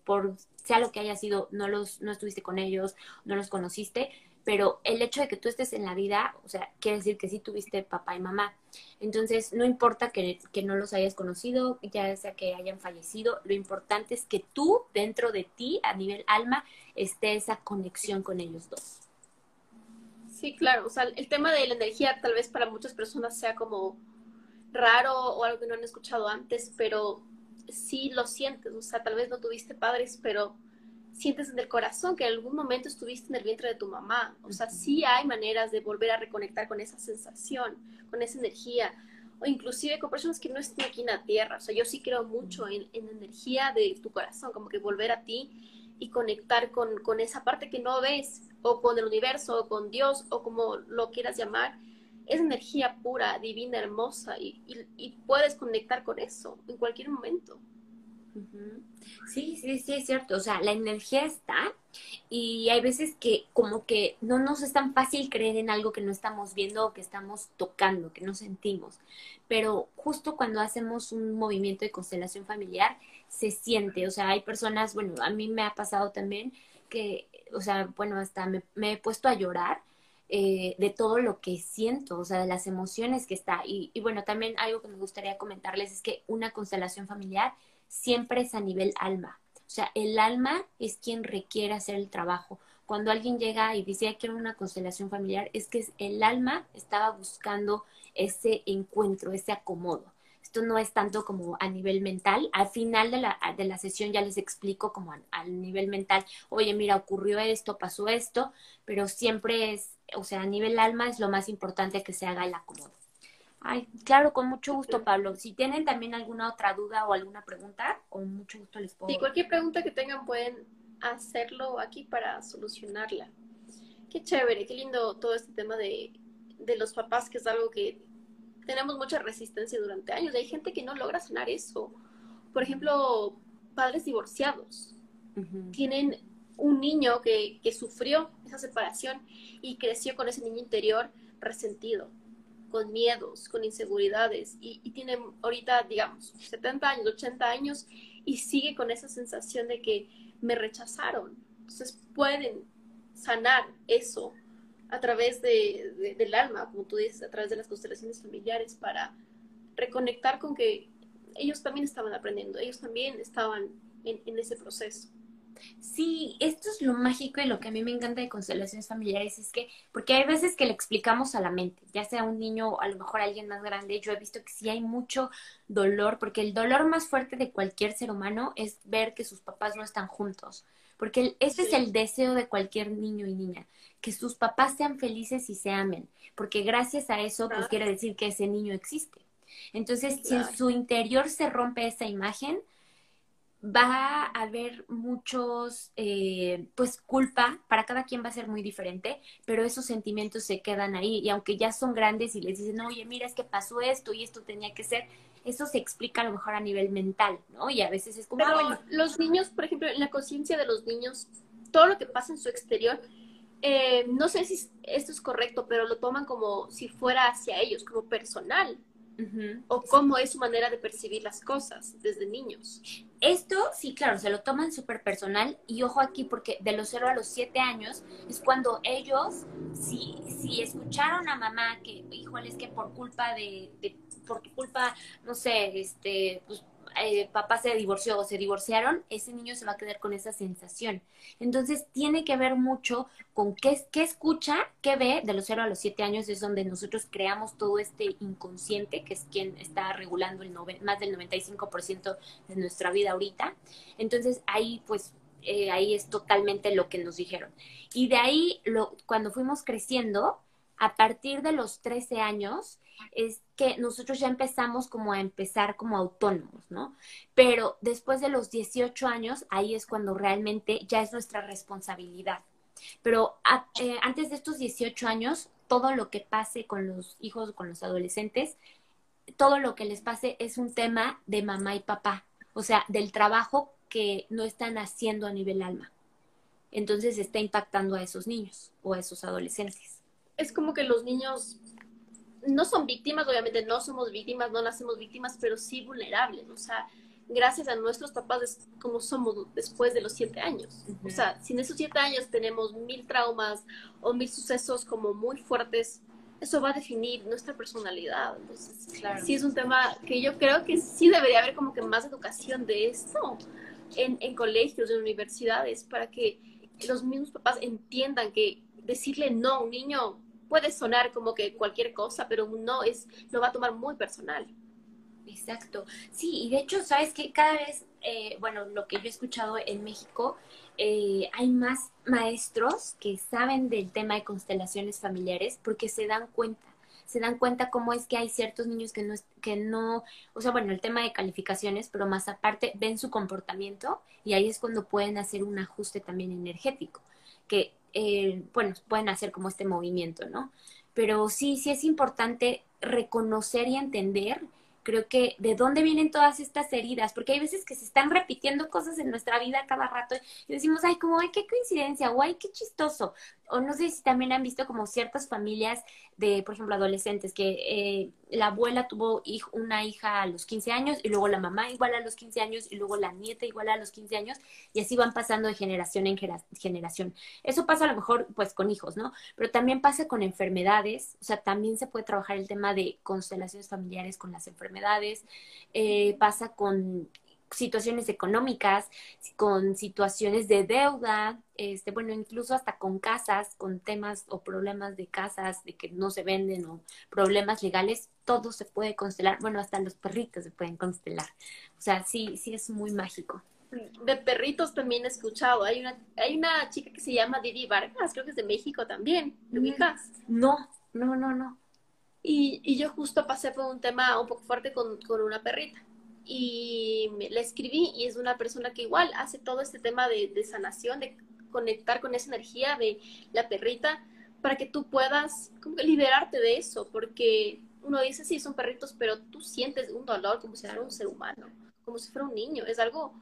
por sea lo que haya sido, no los, no estuviste con ellos, no los conociste, pero el hecho de que tú estés en la vida, o sea, quiere decir que sí tuviste papá y mamá. Entonces, no importa que, no los hayas conocido, ya sea que hayan fallecido, lo importante es que tú, dentro de ti, a nivel alma, esté esa conexión con ellos dos. Sí, claro, o sea, el tema de la energía tal vez para muchas personas sea como raro o algo que no han escuchado antes, pero sí lo sientes, o sea, tal vez no tuviste padres, pero sientes en el corazón que en algún momento estuviste en el vientre de tu mamá. O sea, sí hay maneras de volver a reconectar con esa sensación, con esa energía, o inclusive con personas que no están aquí en la tierra. O sea, yo sí creo mucho en, en la energía de tu corazón, como que volver a ti y conectar con, con, esa parte que no ves, o con el universo, o con Dios, o como lo quieras llamar. Es energía pura, divina, hermosa, y, y, y puedes conectar con eso en cualquier momento. Sí, sí, sí, es cierto. O sea, la energía está y hay veces que como que no nos es tan fácil creer en algo que no estamos viendo o que estamos tocando, que no sentimos. Pero justo cuando hacemos un movimiento de constelación familiar, se siente. O sea, hay personas, bueno, a mí me ha pasado también que, o sea, bueno, hasta me, he puesto a llorar. Eh, de todo lo que siento, o sea, de las emociones que está. Y, y bueno, también algo que me gustaría comentarles es que una constelación familiar siempre es a nivel alma. O sea, el alma es quien requiere hacer el trabajo. Cuando alguien llega y dice, quiero una constelación familiar, es que el alma estaba buscando ese encuentro, ese acomodo. Esto no es tanto como a nivel mental. Al final de la, de la sesión ya les explico como al nivel mental, oye, mira, ocurrió esto, pasó esto, pero siempre es, o sea, a nivel alma es lo más importante que se haga el acomodo. Ay, claro, con mucho gusto, Pablo. Si tienen también alguna otra duda o alguna pregunta, con mucho gusto les puedo. Sí, cualquier pregunta que tengan pueden hacerlo aquí para solucionarla. Qué chévere, qué lindo todo este tema de, de los papás, que es algo que tenemos mucha resistencia durante años. Hay gente que no logra sanar eso. Por ejemplo, padres divorciados. Tienen un niño que, que, sufrió esa separación y creció con ese niño interior resentido, con miedos, con inseguridades y, tiene ahorita, digamos, 70 años, 80 años y sigue con esa sensación de que me rechazaron. Entonces pueden sanar eso a través de, del alma, como tú dices, a través de las constelaciones familiares para reconectar con que ellos también estaban aprendiendo, ellos también estaban en ese proceso. Sí, esto es lo mágico y lo que a mí me encanta de constelaciones familiares es que, porque hay veces que le explicamos a la mente, ya sea un niño o a lo mejor alguien más grande, yo he visto que sí hay mucho dolor, porque el dolor más fuerte de cualquier ser humano es ver que sus papás no están juntos, porque ese es el deseo de cualquier niño y niña, que sus papás sean felices y se amen, porque gracias a eso, pues quiere decir que ese niño existe. Entonces, si en su interior se rompe esa imagen, va a haber muchos, eh, pues culpa, para cada quien va a ser muy diferente, pero esos sentimientos se quedan ahí y aunque ya son grandes y les dicen, oye, mira, es que pasó esto y esto tenía que ser, eso se explica a lo mejor a nivel mental, ¿no? Y a veces es como... Pero ah, los niños, por ejemplo, en la conciencia de los niños, todo lo que pasa en su exterior, eh, no sé si esto es correcto, pero lo toman como si fuera hacia ellos, como personal. O cómo es su manera de percibir las cosas desde niños. Esto, sí, claro, se lo toman súper personal y ojo aquí porque de los 0 a los 7 años es cuando ellos, si, si escucharon a mamá que, híjole, es que por culpa de, de por culpa, no sé, este, pues eh, papá se divorció o se divorciaron, ese niño se va a quedar con esa sensación. Entonces tiene que ver mucho con qué, escucha, qué ve, de los 0 a los 7 años es donde nosotros creamos todo este inconsciente, que es quien está regulando el más del 95% de nuestra vida ahorita. Entonces ahí pues eh, ahí es totalmente lo que nos dijeron. Y de ahí, lo, cuando fuimos creciendo, a partir de los 13 años, es que nosotros ya empezamos como a empezar como autónomos, ¿no? Pero después de los 18 años, ahí es cuando realmente ya es nuestra responsabilidad. Pero eh, antes de estos 18 años, todo lo que pase con los hijos, con los adolescentes, todo lo que les pase es un tema de mamá y papá, o sea, del trabajo que no están haciendo a nivel alma. Entonces está impactando a esos niños o a esos adolescentes. Es como que los niños no son víctimas, obviamente no somos víctimas, no nacemos víctimas, pero sí vulnerables, o sea, gracias a nuestros papás como somos después de los siete años. O sea, si en esos siete años tenemos mil traumas o mil sucesos como muy fuertes, eso va a definir nuestra personalidad. Entonces, sí es un tema que yo creo que sí debería haber como que más educación de esto en, en colegios, en universidades, para que los mismos papás entiendan que decirle no a un niño puede sonar como que cualquier cosa, pero no es, lo va a tomar muy personal. Exacto. Sí, y de hecho, sabes que cada vez, eh, bueno, lo que yo he escuchado en México, eh, hay más maestros que saben del tema de constelaciones familiares porque se dan cuenta se dan cuenta cómo es que hay ciertos niños que no, que no, o sea, bueno, el tema de calificaciones, pero más aparte ven su comportamiento y ahí es cuando pueden hacer un ajuste también energético, que eh, bueno, pueden hacer como este movimiento, ¿no? Pero sí, sí es importante reconocer y entender creo que de dónde vienen todas estas heridas, porque hay veces que se están repitiendo cosas en nuestra vida cada rato y decimos, ay, como, ay, qué coincidencia, o ay, qué chistoso. O no sé si también han visto como ciertas familias de, por ejemplo, adolescentes, que eh, la abuela tuvo una hija a los 15 años y luego la mamá igual a los 15 años y luego la nieta igual a los 15 años y así van pasando de generación en generación. Eso pasa a lo mejor pues con hijos, ¿no? Pero también pasa con enfermedades, o sea, también se puede trabajar el tema de constelaciones familiares con las enfermedades, eh, pasa con situaciones económicas, con situaciones de deuda, este, bueno, incluso hasta con casas, con temas o problemas de casas, de que no se venden o problemas legales, todo se puede constelar, bueno, hasta los perritos se pueden constelar. O sea, sí, sí es muy mágico. De perritos también he escuchado. Hay una, hay una chica que se llama Didi Vargas, creo que es de México también. ¿Lo mm, ubicas? No, no, no, no. Y, yo justo pasé por un tema un poco fuerte con, con una perrita. Y le escribí y es una persona que igual hace todo este tema de, sanación, de conectar con esa energía de la perrita para que tú puedas como que liberarte de eso, porque uno dice, sí, son perritos, pero tú sientes un dolor como si fuera un ser humano, como si fuera un niño. Es algo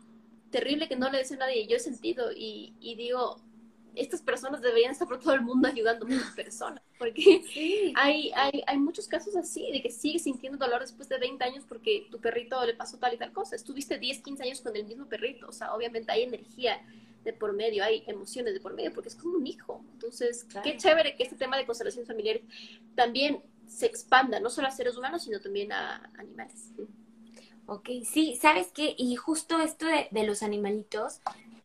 terrible que no le deseo a nadie. Yo he sentido y, y digo, estas personas deberían estar por todo el mundo ayudando a otras personas, porque hay, hay, hay muchos casos así, de que sigues sintiendo dolor después de 20 años porque tu perrito le pasó tal y tal cosa. Estuviste 10, 15 años con el mismo perrito, o sea, obviamente hay energía de por medio, hay emociones de por medio, porque es como un hijo. Entonces, qué chévere que este tema de constelaciones familiares también se expanda, no solo a seres humanos, sino también a animales. Ok, sí, ¿sabes qué? Y justo esto de, de los animalitos,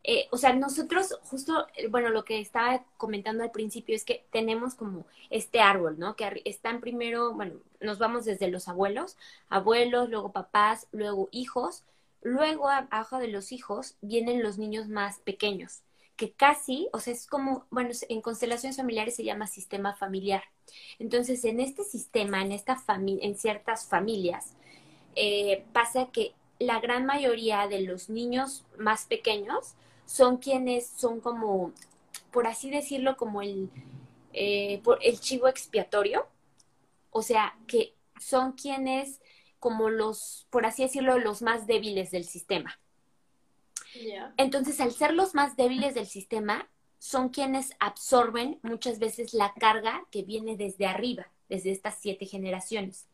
eh, o sea, nosotros justo, eh, bueno, lo que estaba comentando al principio es que tenemos como este árbol, ¿no? Que están primero, bueno, nos vamos desde los abuelos, abuelos, luego papás, luego hijos, luego abajo de los hijos vienen los niños más pequeños, que casi, o sea, es como, bueno, en constelaciones familiares se llama sistema familiar. Entonces, en este sistema, en esta familia, en ciertas familias, eh, pasa que la gran mayoría de los niños más pequeños son quienes son como, por así decirlo, como el, eh, el chivo expiatorio. O sea, que son quienes, como los, por así decirlo, los más débiles del sistema. Entonces, al ser los más débiles del sistema, son quienes absorben muchas veces la carga que viene desde arriba, desde estas siete generaciones.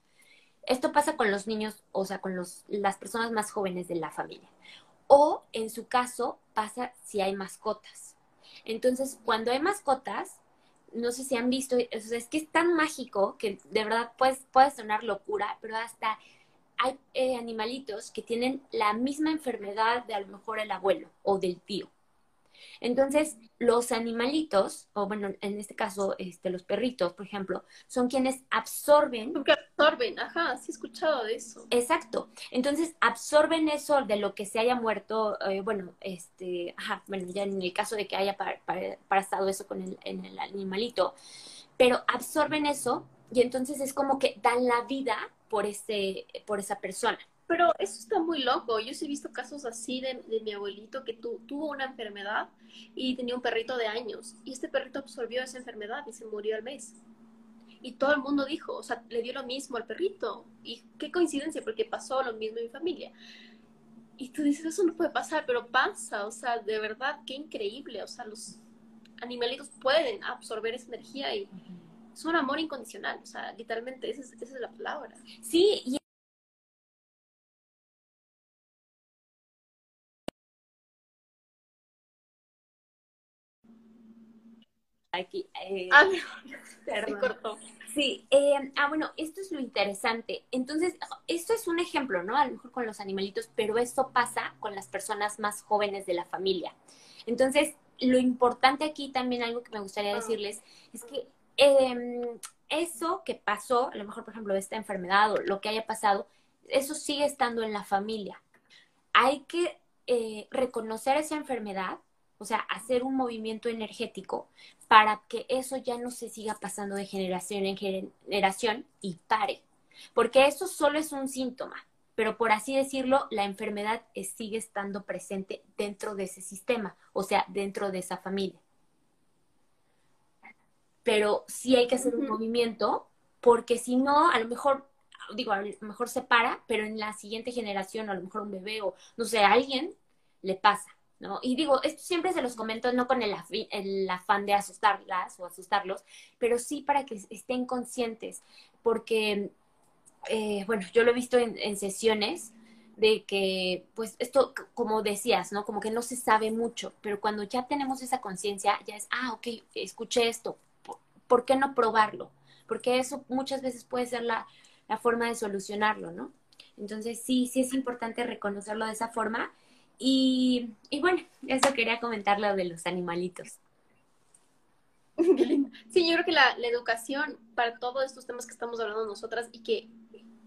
Esto pasa con los niños, o sea, con los, las personas más jóvenes de la familia. O en su caso pasa si hay mascotas. Entonces, cuando hay mascotas, no sé si han visto, es que es tan mágico que de verdad puede, puede sonar locura, pero hasta hay eh, animalitos que tienen la misma enfermedad de a lo mejor el abuelo o del tío. Entonces, los animalitos, o bueno, en este caso, este, los perritos, por ejemplo, son quienes absorben. Porque absorben, ajá, sí he escuchado de eso. Exacto. Entonces, absorben eso de lo que se haya muerto, eh, bueno, este, ajá, bueno, ya en el caso de que haya pasado eso con el, en el animalito, pero absorben eso y entonces es como que dan la vida por, ese, por esa persona. Pero eso está muy loco. Yo sí he visto casos así de, mi abuelito que tuvo una enfermedad y tenía un perrito de años. Y este perrito absorbió esa enfermedad y se murió al mes. Y todo el mundo dijo, o sea, le dio lo mismo al perrito. Y qué coincidencia, porque pasó lo mismo en mi familia. Y tú dices, eso no puede pasar, pero pasa. O sea, de verdad, qué increíble. O sea, los animalitos pueden absorber esa energía y es un amor incondicional. O sea, literalmente, esa es, esa es la palabra. Sí, y aquí. Eh, ah, <laughs> se cortó. Sí, eh, ah, bueno, esto es lo interesante. Entonces, esto es un ejemplo, ¿no? A lo mejor con los animalitos, pero esto pasa con las personas más jóvenes de la familia. Entonces, lo importante aquí también, algo que me gustaría ah. decirles, es que em, eso que pasó, a lo mejor, por ejemplo, esta enfermedad o lo que haya pasado, eso sigue estando en la familia. Hay que eh, reconocer esa enfermedad, o sea, hacer un movimiento energético para que eso ya no se siga pasando de generación en generación y pare. Porque eso solo es un síntoma, pero por así decirlo, la enfermedad sigue estando presente dentro de ese sistema, o sea, dentro de esa familia. Pero sí hay que hacer un movimiento, porque si no, a lo mejor, digo, a lo mejor se para, pero en la siguiente generación, a lo mejor un bebé o, no sé, a alguien le pasa. ¿No? Y digo, esto siempre se los comento no con el, el, afán de asustarlas o asustarlos, pero sí para que estén conscientes, porque, eh, bueno, yo lo he visto en, sesiones de que, pues, esto, como decías, ¿no? Como que no se sabe mucho, pero cuando ya tenemos esa conciencia, ya es, ah, ok, escuché esto, ¿por, qué no probarlo? Porque eso muchas veces puede ser la, la forma de solucionarlo, ¿no? Entonces, sí, sí es importante reconocerlo de esa forma y, bueno, eso quería comentar lo de los animalitos. Sí, yo creo que la, educación para todos estos temas que estamos hablando nosotras y que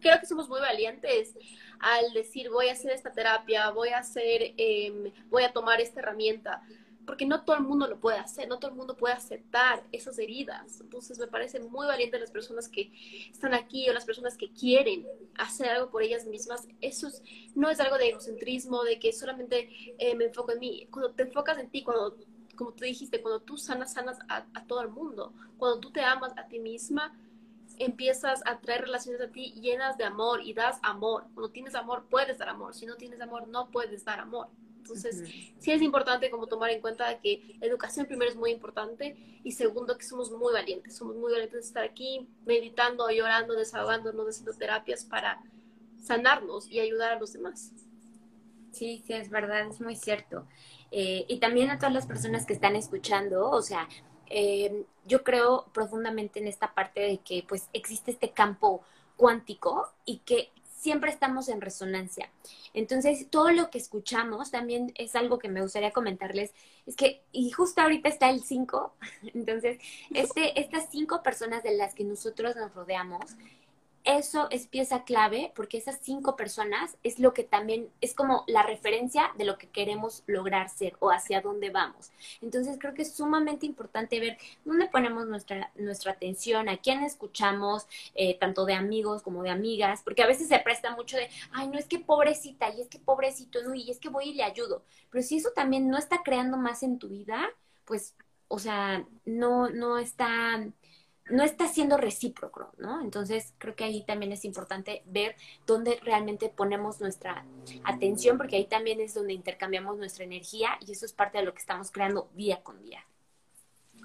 creo que somos muy valientes al decir voy a hacer esta terapia, voy a hacer, em, voy a tomar esta herramienta, porque no todo el mundo lo puede hacer, no todo el mundo puede aceptar esas heridas. Entonces me parece muy valiente las personas que están aquí o las personas que quieren hacer algo por ellas mismas. Eso no es algo de egocentrismo, de que solamente eh, me enfoco en mí. Cuando te enfocas en ti, cuando, como tú dijiste, cuando tú sanas, sanas a, a todo el mundo. Cuando tú te amas a ti misma, empiezas a traer relaciones a ti llenas de amor y das amor. Cuando tienes amor, puedes dar amor. Si no tienes amor, no puedes dar amor. Entonces, sí es importante como tomar en cuenta que educación primero es muy importante y segundo que somos muy valientes, somos muy valientes de estar aquí meditando, llorando, desahogándonos, haciendo terapias para sanarnos y ayudar a los demás. Sí, sí, es verdad, es muy cierto. Eh, y también a todas las personas que están escuchando, o sea, eh, yo creo profundamente en esta parte de que pues existe este campo cuántico y que siempre estamos en resonancia. Entonces, todo lo que escuchamos también es algo que me gustaría comentarles. Es que, y justo ahorita está el 5, <laughs> entonces, este, estas cinco personas de las que nosotros nos rodeamos eso es pieza clave porque esas cinco personas es lo que también es como la referencia de lo que queremos lograr ser o hacia dónde vamos. Entonces creo que es sumamente importante ver dónde ponemos nuestra, nuestra atención, a quién escuchamos, eh, tanto de amigos como de amigas, porque a veces se presta mucho de, ay, no es que pobrecita, y es que pobrecito, no, y es que voy y le ayudo. Pero si eso también no está creando más en tu vida, pues, o sea, no, no está no está siendo recíproco, ¿no? Entonces creo que ahí también es importante ver dónde realmente ponemos nuestra atención, porque ahí también es donde intercambiamos nuestra energía y eso es parte de lo que estamos creando día con día.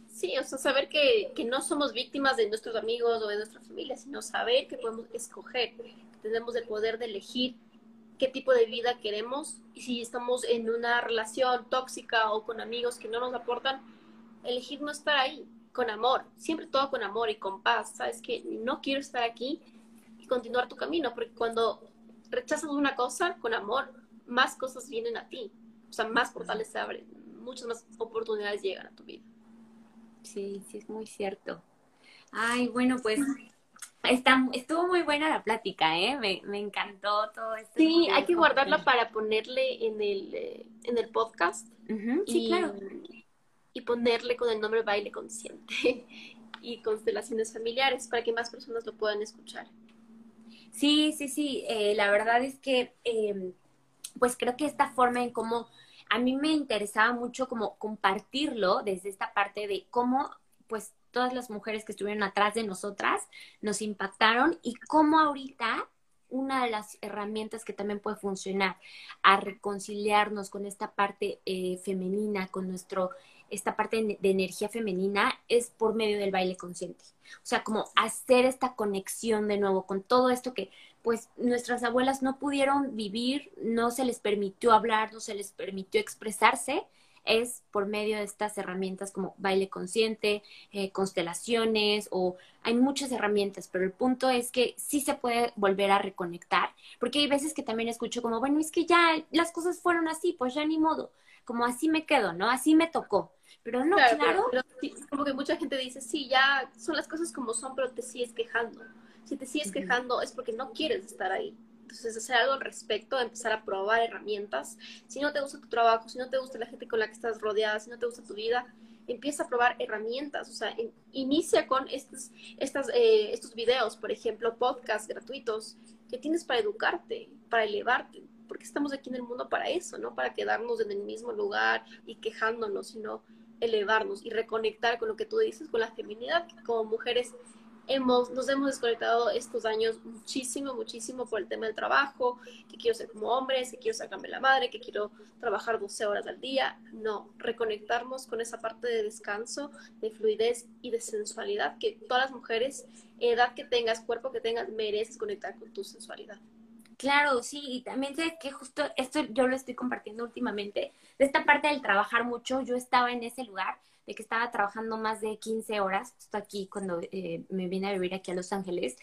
Sí, o sea, saber que, no somos víctimas de nuestros amigos o de nuestra familia, sino saber que podemos escoger, que tenemos el poder de elegir qué tipo de vida queremos y si estamos en una relación tóxica o con amigos que no nos aportan, elegir no estar ahí con amor, siempre todo con amor y con paz, sabes que no quiero estar aquí y continuar tu camino, porque cuando rechazas una cosa con amor, más cosas vienen a ti, o sea, más portales se abren, muchas más oportunidades llegan a tu vida. Sí, sí, es muy cierto. Ay, bueno, pues Está, estuvo muy buena la plática, ¿eh? Me, me encantó todo esto. Sí, hay que guardarla para ponerle en el, eh, en el podcast. sí, claro y ponerle con el nombre baile consciente <laughs> y constelaciones familiares para que más personas lo puedan escuchar. Sí, sí, sí, eh, la verdad es que em, pues creo que esta forma en cómo a mí me interesaba mucho como compartirlo desde esta parte de cómo pues todas las mujeres que estuvieron atrás de nosotras nos impactaron y cómo ahorita una de las herramientas que también puede funcionar a reconciliarnos con esta parte eh, femenina, con nuestro esta parte de energía femenina es por medio del baile consciente. O sea, como hacer esta conexión de nuevo con todo esto que pues nuestras abuelas no pudieron vivir, no se les permitió hablar, no se les permitió expresarse, es por medio de estas herramientas como baile consciente, eh, constelaciones o hay muchas herramientas, pero el punto es que sí se puede volver a reconectar, porque hay veces que también escucho como, bueno, es que ya las cosas fueron así, pues ya ni modo, como así me quedo, ¿no? Así me tocó. Pero no, claro. como que mucha gente dice, sí, ya son las cosas como son, pero te sigues quejando. Si te sigues quejando es porque no quieres estar ahí. Entonces, hacer algo al respecto, empezar a probar herramientas. Si no te gusta tu trabajo, si no te gusta la gente con la que estás rodeada, si no te gusta tu vida, empieza a probar herramientas. O sea, inicia con estos, estas, eh, estos videos, por ejemplo, podcasts gratuitos que tienes para educarte, para elevarte. Porque estamos aquí en el mundo para eso, no para quedarnos en el mismo lugar y quejándonos, sino elevarnos y reconectar con lo que tú dices, con la feminidad, que como mujeres hemos, nos hemos desconectado estos años muchísimo, muchísimo por el tema del trabajo, que quiero ser como hombres, que quiero sacarme la madre, que quiero trabajar 12 horas al día. No, reconectarnos con esa parte de descanso, de fluidez y de sensualidad que todas las mujeres, edad que tengas, cuerpo que tengas, mereces conectar con tu sensualidad. Claro, sí, y también sé que justo esto yo lo estoy compartiendo últimamente, de esta parte del trabajar mucho, yo estaba en ese lugar de que estaba trabajando más de 15 horas, justo aquí cuando eh, me vine a vivir aquí a Los Ángeles,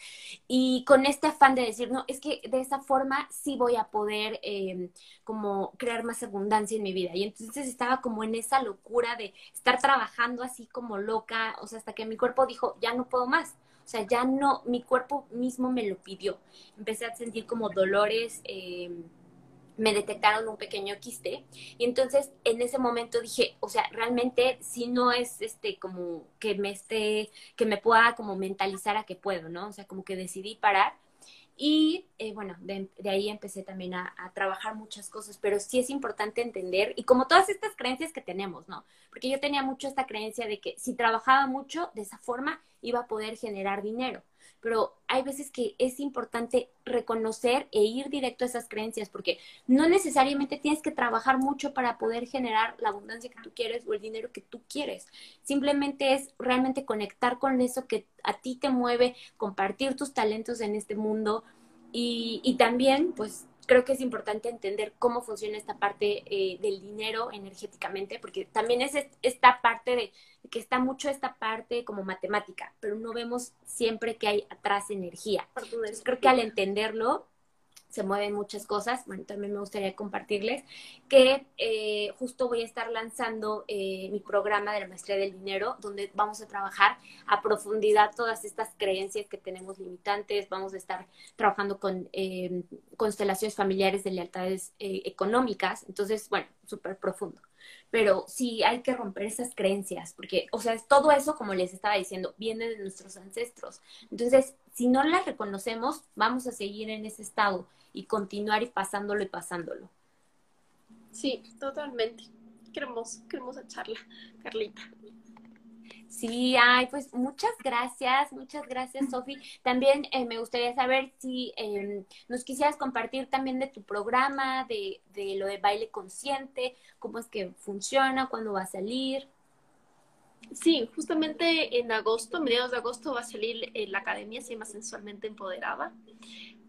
y con este afán de decir, no, es que de esa forma sí voy a poder em, como crear más abundancia en mi vida. Y entonces estaba como en esa locura de estar trabajando así como loca, o sea, hasta que mi cuerpo dijo, ya no puedo más. O sea, ya no, mi cuerpo mismo me lo pidió. Empecé a sentir como dolores, em, me detectaron un pequeño quiste y entonces en ese momento dije, o sea, realmente si no es este como que me esté, que me pueda como mentalizar a que puedo, ¿no? O sea, como que decidí parar y eh, bueno, de, ahí empecé también a, a, trabajar muchas cosas, pero sí es importante entender, y como todas estas creencias que tenemos, ¿no? Porque yo tenía mucho esta creencia de que si trabajaba mucho, de esa forma iba a poder generar dinero pero hay veces que es importante reconocer e ir directo a esas creencias, porque no necesariamente tienes que trabajar mucho para poder generar la abundancia que tú quieres o el dinero que tú quieres. Simplemente es realmente conectar con eso que a ti te mueve, compartir tus talentos en este mundo y, y también, pues, creo que es importante entender cómo funciona esta parte eh, del dinero energéticamente, porque también es esta parte de que está mucho esta parte como matemática, pero no vemos siempre que hay atrás energía. Entonces, creo que al entenderlo, se mueven muchas cosas. Bueno, también me gustaría compartirles que eh, justo voy a estar lanzando eh, mi programa de la maestría del dinero, donde vamos a trabajar a profundidad todas estas creencias que tenemos limitantes. Vamos a estar trabajando con eh, constelaciones familiares de lealtades económicas. Entonces, bueno, súper profundo. Pero sí hay que romper esas creencias, porque, o sea, todo eso, como les estaba diciendo, viene de nuestros ancestros. Entonces, si no las reconocemos, vamos a seguir en ese estado y continuar y pasándolo y pasándolo. Sí, totalmente. Queremos, queremos charla, Carlita. Sí, ay, pues muchas gracias, muchas gracias, Sofi. También eh, me gustaría saber si em, nos quisieras compartir también de tu programa, de, de, lo de baile consciente, cómo es que funciona, cuándo va a salir. Sí, justamente en agosto, mediados de agosto, va a salir la academia, se llama Sensualmente Empoderada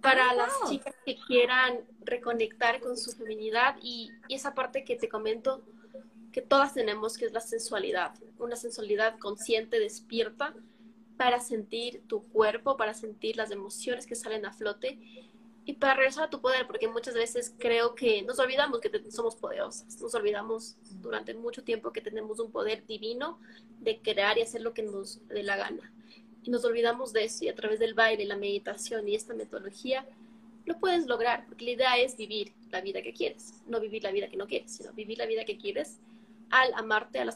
para las chicas que quieran reconectar con su feminidad y, esa parte que te comento que todas tenemos, que es la sensualidad, una sensualidad consciente, despierta, para sentir tu cuerpo, para sentir las emociones que salen a flote y para regresar a tu poder, porque muchas veces creo que nos olvidamos que somos poderosas, nos olvidamos durante mucho tiempo que tenemos un poder divino de crear y hacer lo que nos dé la gana. Y nos olvidamos de eso y a través del baile, la meditación y esta metodología lo puedes lograr, porque la idea es vivir la vida que quieres, no vivir la vida que no quieres, sino vivir la vida que quieres al amarte, al